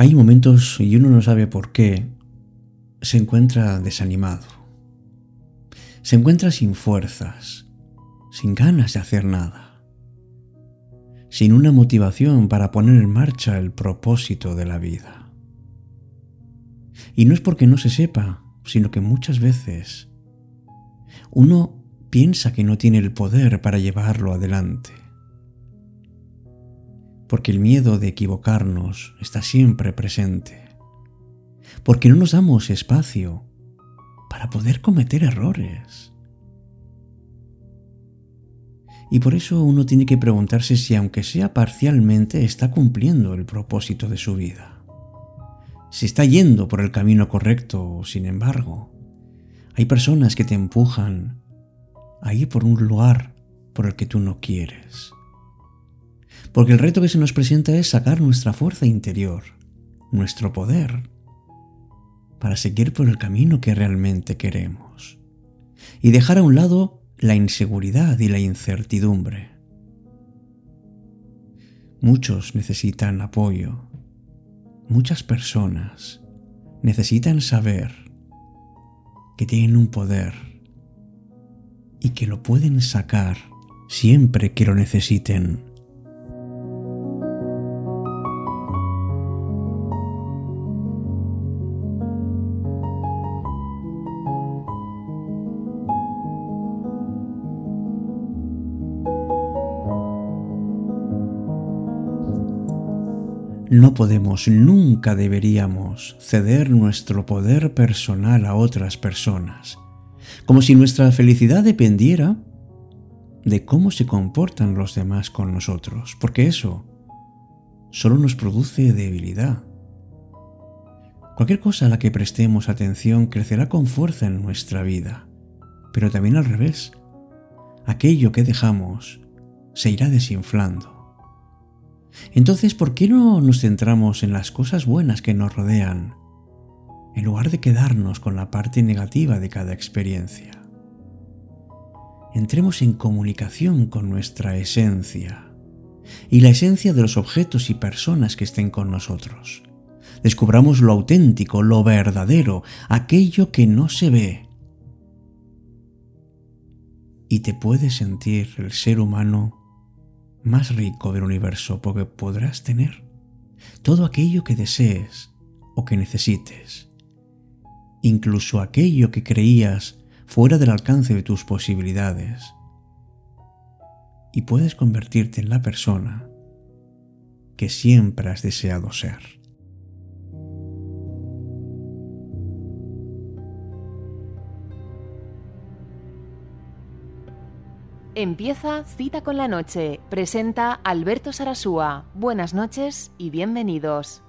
Hay momentos, y uno no sabe por qué, se encuentra desanimado. Se encuentra sin fuerzas, sin ganas de hacer nada, sin una motivación para poner en marcha el propósito de la vida. Y no es porque no se sepa, sino que muchas veces uno piensa que no tiene el poder para llevarlo adelante. Porque el miedo de equivocarnos está siempre presente. Porque no nos damos espacio para poder cometer errores. Y por eso uno tiene que preguntarse si aunque sea parcialmente está cumpliendo el propósito de su vida. Si está yendo por el camino correcto, sin embargo, hay personas que te empujan a ir por un lugar por el que tú no quieres. Porque el reto que se nos presenta es sacar nuestra fuerza interior, nuestro poder, para seguir por el camino que realmente queremos. Y dejar a un lado la inseguridad y la incertidumbre. Muchos necesitan apoyo. Muchas personas necesitan saber que tienen un poder y que lo pueden sacar siempre que lo necesiten. No podemos, nunca deberíamos ceder nuestro poder personal a otras personas, como si nuestra felicidad dependiera de cómo se comportan los demás con nosotros, porque eso solo nos produce debilidad. Cualquier cosa a la que prestemos atención crecerá con fuerza en nuestra vida, pero también al revés. Aquello que dejamos se irá desinflando entonces, ¿por qué no nos centramos en las cosas buenas que nos rodean, en lugar de quedarnos con la parte negativa de cada experiencia? Entremos en comunicación con nuestra esencia y la esencia de los objetos y personas que estén con nosotros. Descubramos lo auténtico, lo verdadero, aquello que no se ve. Y te puedes sentir el ser humano más rico del universo porque podrás tener todo aquello que desees o que necesites, incluso aquello que creías fuera del alcance de tus posibilidades. Y puedes convertirte en la persona que siempre has deseado ser. Empieza Cita con la Noche. Presenta Alberto Sarasúa. Buenas noches y bienvenidos.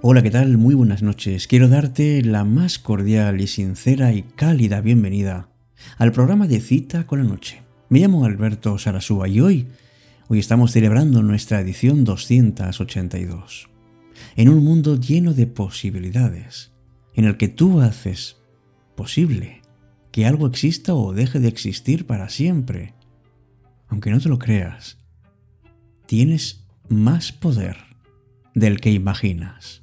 Hola, ¿qué tal? Muy buenas noches. Quiero darte la más cordial y sincera y cálida bienvenida al programa de Cita con la Noche me llamo Alberto Sarasúa y hoy, hoy estamos celebrando nuestra edición 282. En un mundo lleno de posibilidades, en el que tú haces posible que algo exista o deje de existir para siempre. Aunque no te lo creas, tienes más poder del que imaginas.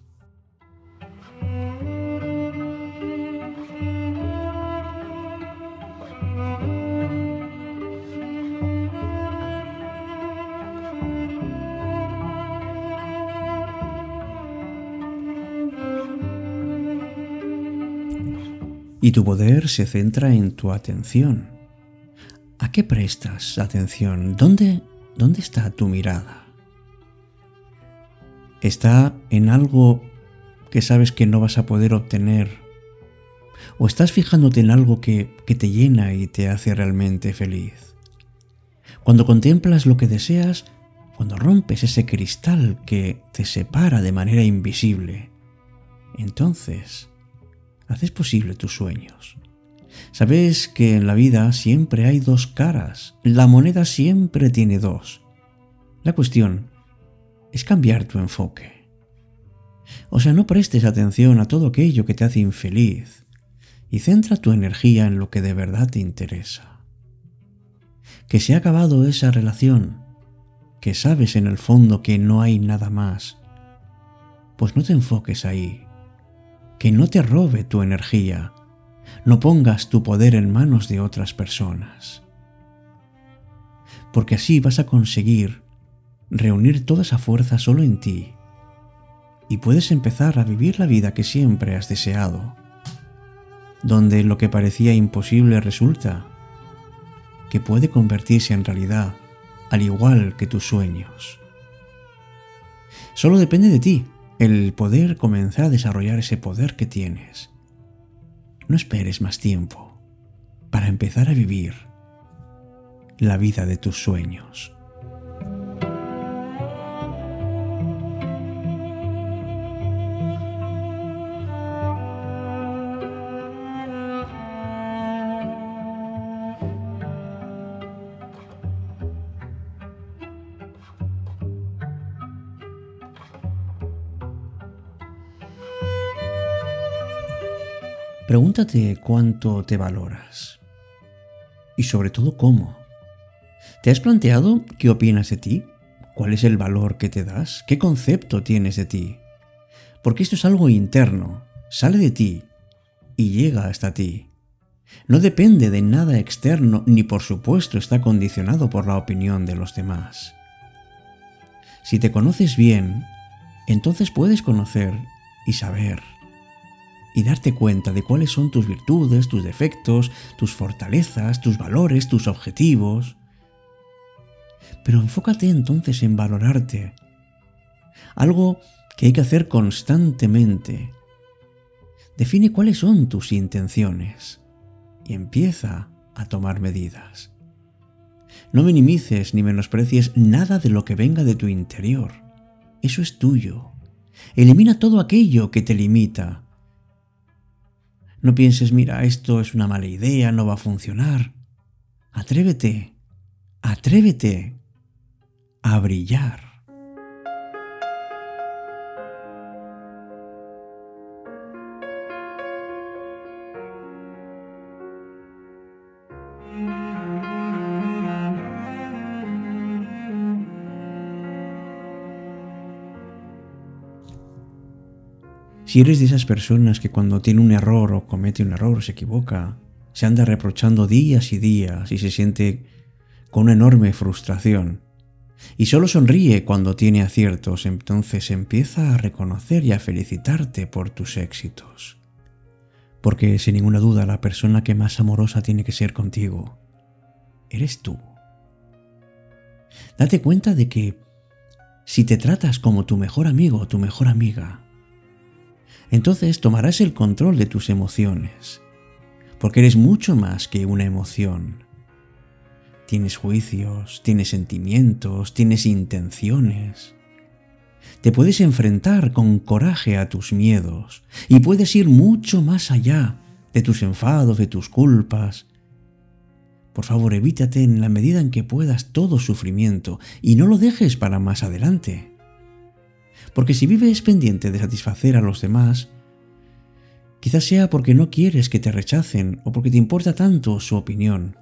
Y tu poder se centra en tu atención. ¿A qué prestas atención? ¿Dónde, dónde está tu mirada? ¿Está en algo que sabes que no vas a poder obtener? ¿O estás fijándote en algo que, que te llena y te hace realmente feliz? Cuando contemplas lo que deseas, cuando rompes ese cristal que te separa de manera invisible, entonces haces posible tus sueños. Sabes que en la vida siempre hay dos caras, la moneda siempre tiene dos. La cuestión es cambiar tu enfoque. O sea, no prestes atención a todo aquello que te hace infeliz y centra tu energía en lo que de verdad te interesa. Que se ha acabado esa relación, que sabes en el fondo que no hay nada más, pues no te enfoques ahí, que no te robe tu energía, no pongas tu poder en manos de otras personas. Porque así vas a conseguir reunir toda esa fuerza solo en ti y puedes empezar a vivir la vida que siempre has deseado, donde lo que parecía imposible resulta que puede convertirse en realidad, al igual que tus sueños. Solo depende de ti el poder comenzar a desarrollar ese poder que tienes. No esperes más tiempo para empezar a vivir la vida de tus sueños. Pregúntate cuánto te valoras y sobre todo cómo. ¿Te has planteado qué opinas de ti? ¿Cuál es el valor que te das? ¿Qué concepto tienes de ti? Porque esto es algo interno, sale de ti y llega hasta ti. No depende de nada externo ni por supuesto está condicionado por la opinión de los demás. Si te conoces bien, entonces puedes conocer y saber y darte cuenta de cuáles son tus virtudes, tus defectos, tus fortalezas, tus valores, tus objetivos. Pero enfócate entonces en valorarte. Algo que hay que hacer constantemente. Define cuáles son tus intenciones y empieza a tomar medidas. No minimices ni menosprecies nada de lo que venga de tu interior. Eso es tuyo. Elimina todo aquello que te limita no pienses, mira, esto es una mala idea, no va a funcionar. Atrévete, atrévete a brillar. Si eres de esas personas que cuando tiene un error o comete un error o se equivoca, se anda reprochando días y días y se siente con una enorme frustración, y solo sonríe cuando tiene aciertos, entonces empieza a reconocer y a felicitarte por tus éxitos. Porque sin ninguna duda la persona que más amorosa tiene que ser contigo eres tú. Date cuenta de que si te tratas como tu mejor amigo o tu mejor amiga, entonces tomarás el control de tus emociones, porque eres mucho más que una emoción. Tienes juicios, tienes sentimientos, tienes intenciones. Te puedes enfrentar con coraje a tus miedos y puedes ir mucho más allá de tus enfados, de tus culpas. Por favor, evítate en la medida en que puedas todo sufrimiento y no lo dejes para más adelante. Porque si vives pendiente de satisfacer a los demás, quizás sea porque no quieres que te rechacen o porque te importa tanto su opinión.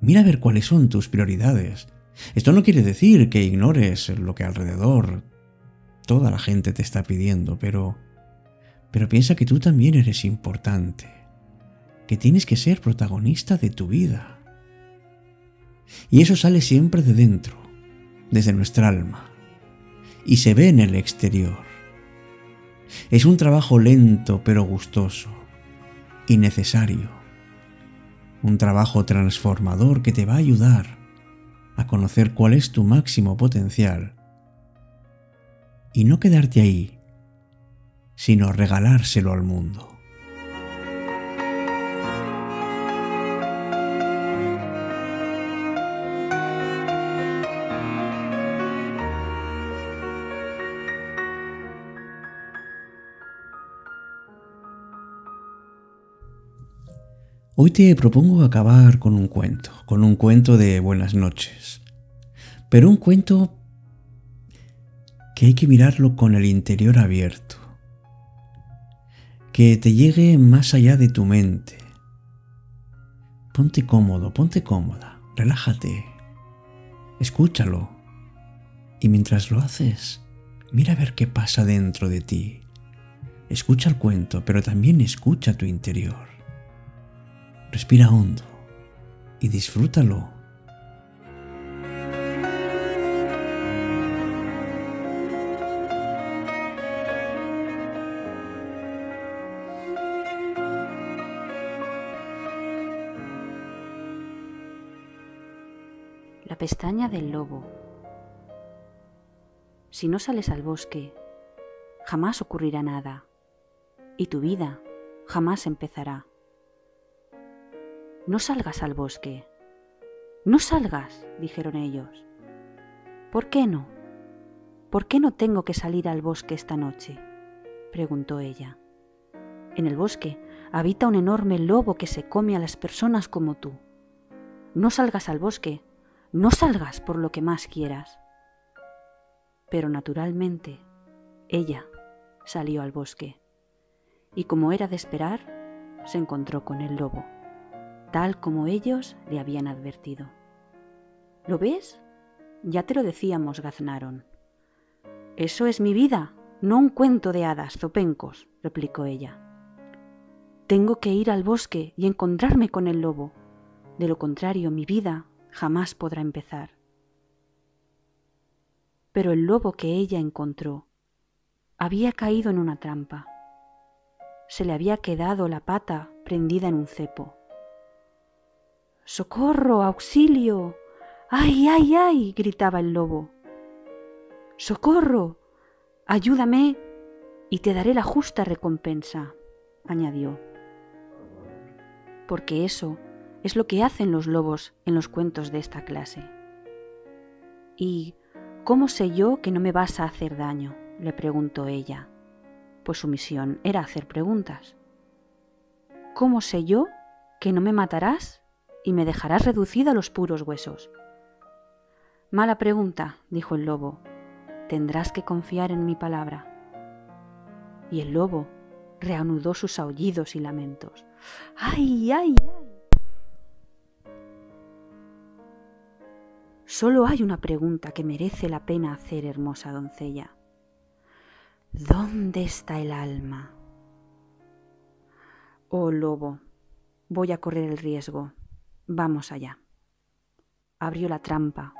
Mira a ver cuáles son tus prioridades. Esto no quiere decir que ignores lo que alrededor toda la gente te está pidiendo, pero pero piensa que tú también eres importante, que tienes que ser protagonista de tu vida. Y eso sale siempre de dentro, desde nuestra alma y se ve en el exterior. Es un trabajo lento pero gustoso y necesario. Un trabajo transformador que te va a ayudar a conocer cuál es tu máximo potencial y no quedarte ahí, sino regalárselo al mundo. Hoy te propongo acabar con un cuento, con un cuento de buenas noches, pero un cuento que hay que mirarlo con el interior abierto, que te llegue más allá de tu mente. Ponte cómodo, ponte cómoda, relájate, escúchalo y mientras lo haces, mira a ver qué pasa dentro de ti. Escucha el cuento, pero también escucha tu interior. Respira hondo y disfrútalo. La pestaña del lobo. Si no sales al bosque, jamás ocurrirá nada y tu vida jamás empezará. No salgas al bosque. No salgas, dijeron ellos. ¿Por qué no? ¿Por qué no tengo que salir al bosque esta noche? preguntó ella. En el bosque habita un enorme lobo que se come a las personas como tú. No salgas al bosque, no salgas por lo que más quieras. Pero naturalmente, ella salió al bosque y como era de esperar, se encontró con el lobo, tal como ellos le habían advertido. ¿Lo ves? Ya te lo decíamos, gaznaron. Eso es mi vida, no un cuento de hadas, zopencos, replicó ella. Tengo que ir al bosque y encontrarme con el lobo. De lo contrario, mi vida jamás podrá empezar. Pero el lobo que ella encontró había caído en una trampa se le había quedado la pata prendida en un cepo. ¡Socorro! ¡Auxilio! ¡Ay, ay, ay! gritaba el lobo. ¡Socorro! Ayúdame y te daré la justa recompensa, añadió. Porque eso es lo que hacen los lobos en los cuentos de esta clase. ¿Y cómo sé yo que no me vas a hacer daño? le preguntó ella pues su misión era hacer preguntas. ¿Cómo sé yo que no me matarás y me dejarás reducida a los puros huesos? Mala pregunta, dijo el lobo. Tendrás que confiar en mi palabra. Y el lobo reanudó sus aullidos y lamentos. ¡Ay, ay, ay! Solo hay una pregunta que merece la pena hacer, hermosa doncella. ¿Dónde está el alma? Oh lobo, voy a correr el riesgo. Vamos allá. Abrió la trampa.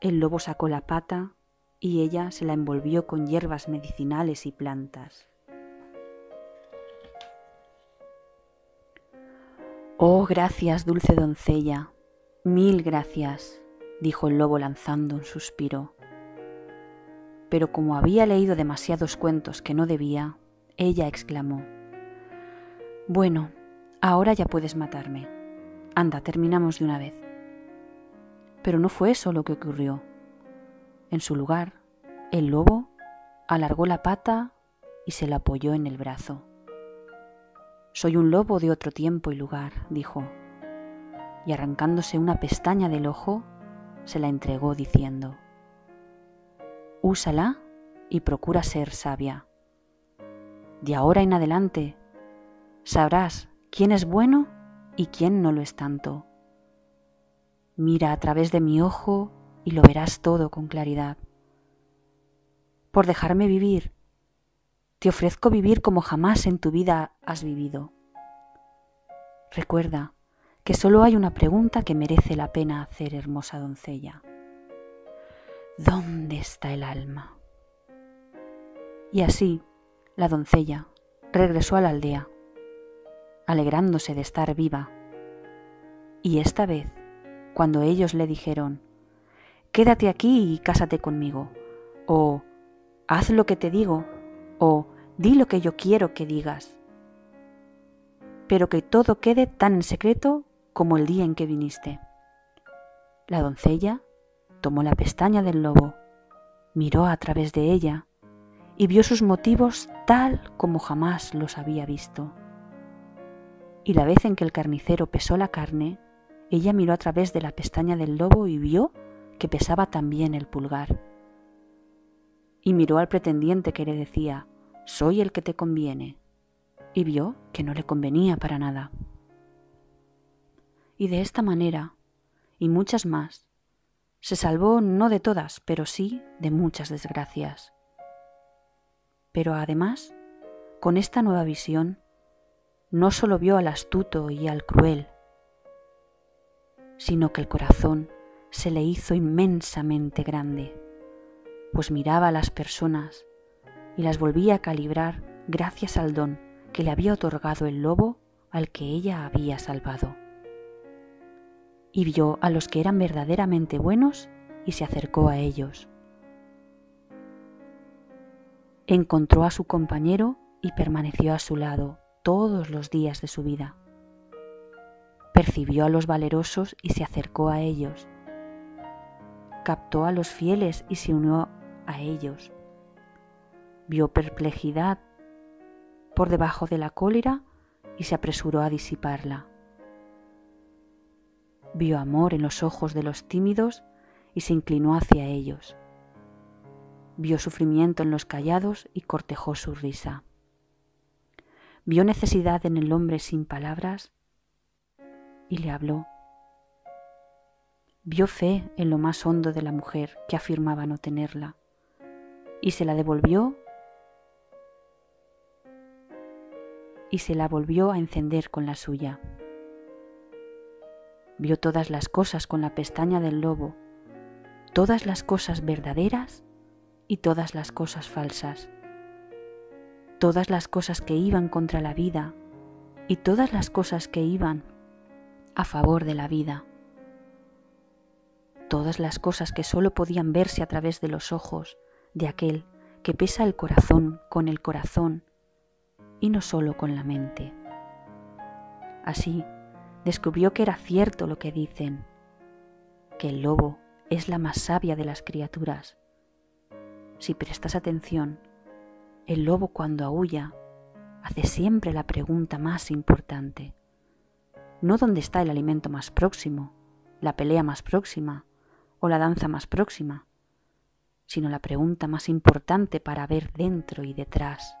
El lobo sacó la pata y ella se la envolvió con hierbas medicinales y plantas. Oh, gracias, dulce doncella. Mil gracias, dijo el lobo lanzando un suspiro pero como había leído demasiados cuentos que no debía, ella exclamó, Bueno, ahora ya puedes matarme. Anda, terminamos de una vez. Pero no fue eso lo que ocurrió. En su lugar, el lobo alargó la pata y se la apoyó en el brazo. Soy un lobo de otro tiempo y lugar, dijo, y arrancándose una pestaña del ojo, se la entregó diciendo, úsala y procura ser sabia. De ahora en adelante sabrás quién es bueno y quién no lo es tanto. Mira a través de mi ojo y lo verás todo con claridad. Por dejarme vivir, te ofrezco vivir como jamás en tu vida has vivido. Recuerda que solo hay una pregunta que merece la pena hacer, hermosa doncella. ¿Dónde está el alma? Y así la doncella regresó a la aldea, alegrándose de estar viva. Y esta vez, cuando ellos le dijeron, Quédate aquí y cásate conmigo, o Haz lo que te digo, o Di lo que yo quiero que digas, pero que todo quede tan en secreto como el día en que viniste. La doncella tomó la pestaña del lobo, miró a través de ella y vio sus motivos tal como jamás los había visto. Y la vez en que el carnicero pesó la carne, ella miró a través de la pestaña del lobo y vio que pesaba también el pulgar. y miró al pretendiente que le decía, soy el que te conviene, y vio que no le convenía para nada. Y de esta manera, y muchas más, se salvó no de todas, pero sí de muchas desgracias. Pero además, con esta nueva visión, no solo vio al astuto y al cruel, sino que el corazón se le hizo inmensamente grande pues miraba a las personas y las volvía a calibrar gracias al don que le había otorgado el lobo al que ella había salvado. Y vio a los que eran verdaderamente buenos y se acercó a ellos. Encontró a su compañero y permaneció a su lado todos los días de su vida. Percibió a los valerosos y se acercó a ellos. Captó a los fieles y se unió a ellos. Vio perplejidad por debajo de la cólera y se apresuró a disiparla. Vio amor en los ojos de los tímidos y se inclinó hacia ellos. Vio sufrimiento en los callados y cortejó su risa. Vio necesidad en el hombre sin palabras y le habló. Vio fe en lo más hondo de la mujer que afirmaba no tenerla y se la devolvió y se la volvió a encender con la suya. Vio todas las cosas con la pestaña del lobo, todas las cosas verdaderas y todas las cosas falsas, todas las cosas que iban contra la vida y todas las cosas que iban a favor de la vida, todas las cosas que sólo podían verse a través de los ojos de aquel que pesa el corazón con el corazón y no solo con la mente. Así, descubrió que era cierto lo que dicen, que el lobo es la más sabia de las criaturas. Si prestas atención, el lobo cuando aúlla hace siempre la pregunta más importante. No dónde está el alimento más próximo, la pelea más próxima o la danza más próxima, sino la pregunta más importante para ver dentro y detrás,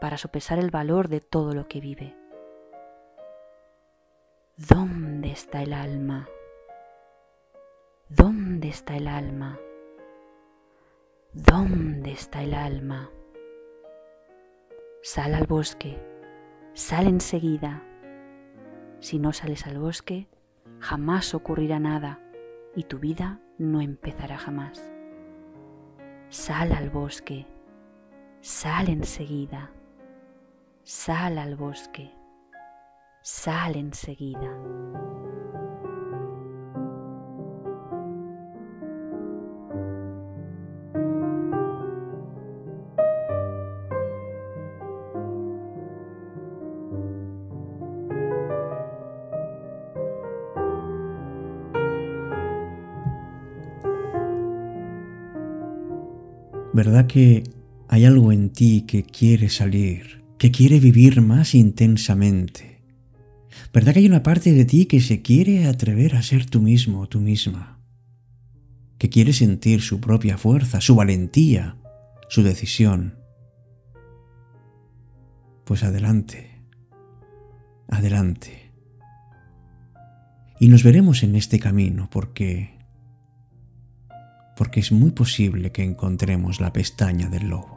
para sopesar el valor de todo lo que vive. ¿Dónde está el alma? ¿Dónde está el alma? ¿Dónde está el alma? Sal al bosque, sal enseguida. Si no sales al bosque, jamás ocurrirá nada y tu vida no empezará jamás. Sal al bosque, sal enseguida, sal al bosque, sal enseguida. ¿Verdad que hay algo en ti que quiere salir, que quiere vivir más intensamente? ¿Verdad que hay una parte de ti que se quiere atrever a ser tú mismo o tú misma? Que quiere sentir su propia fuerza, su valentía, su decisión. Pues adelante, adelante. Y nos veremos en este camino porque porque es muy posible que encontremos la pestaña del lobo.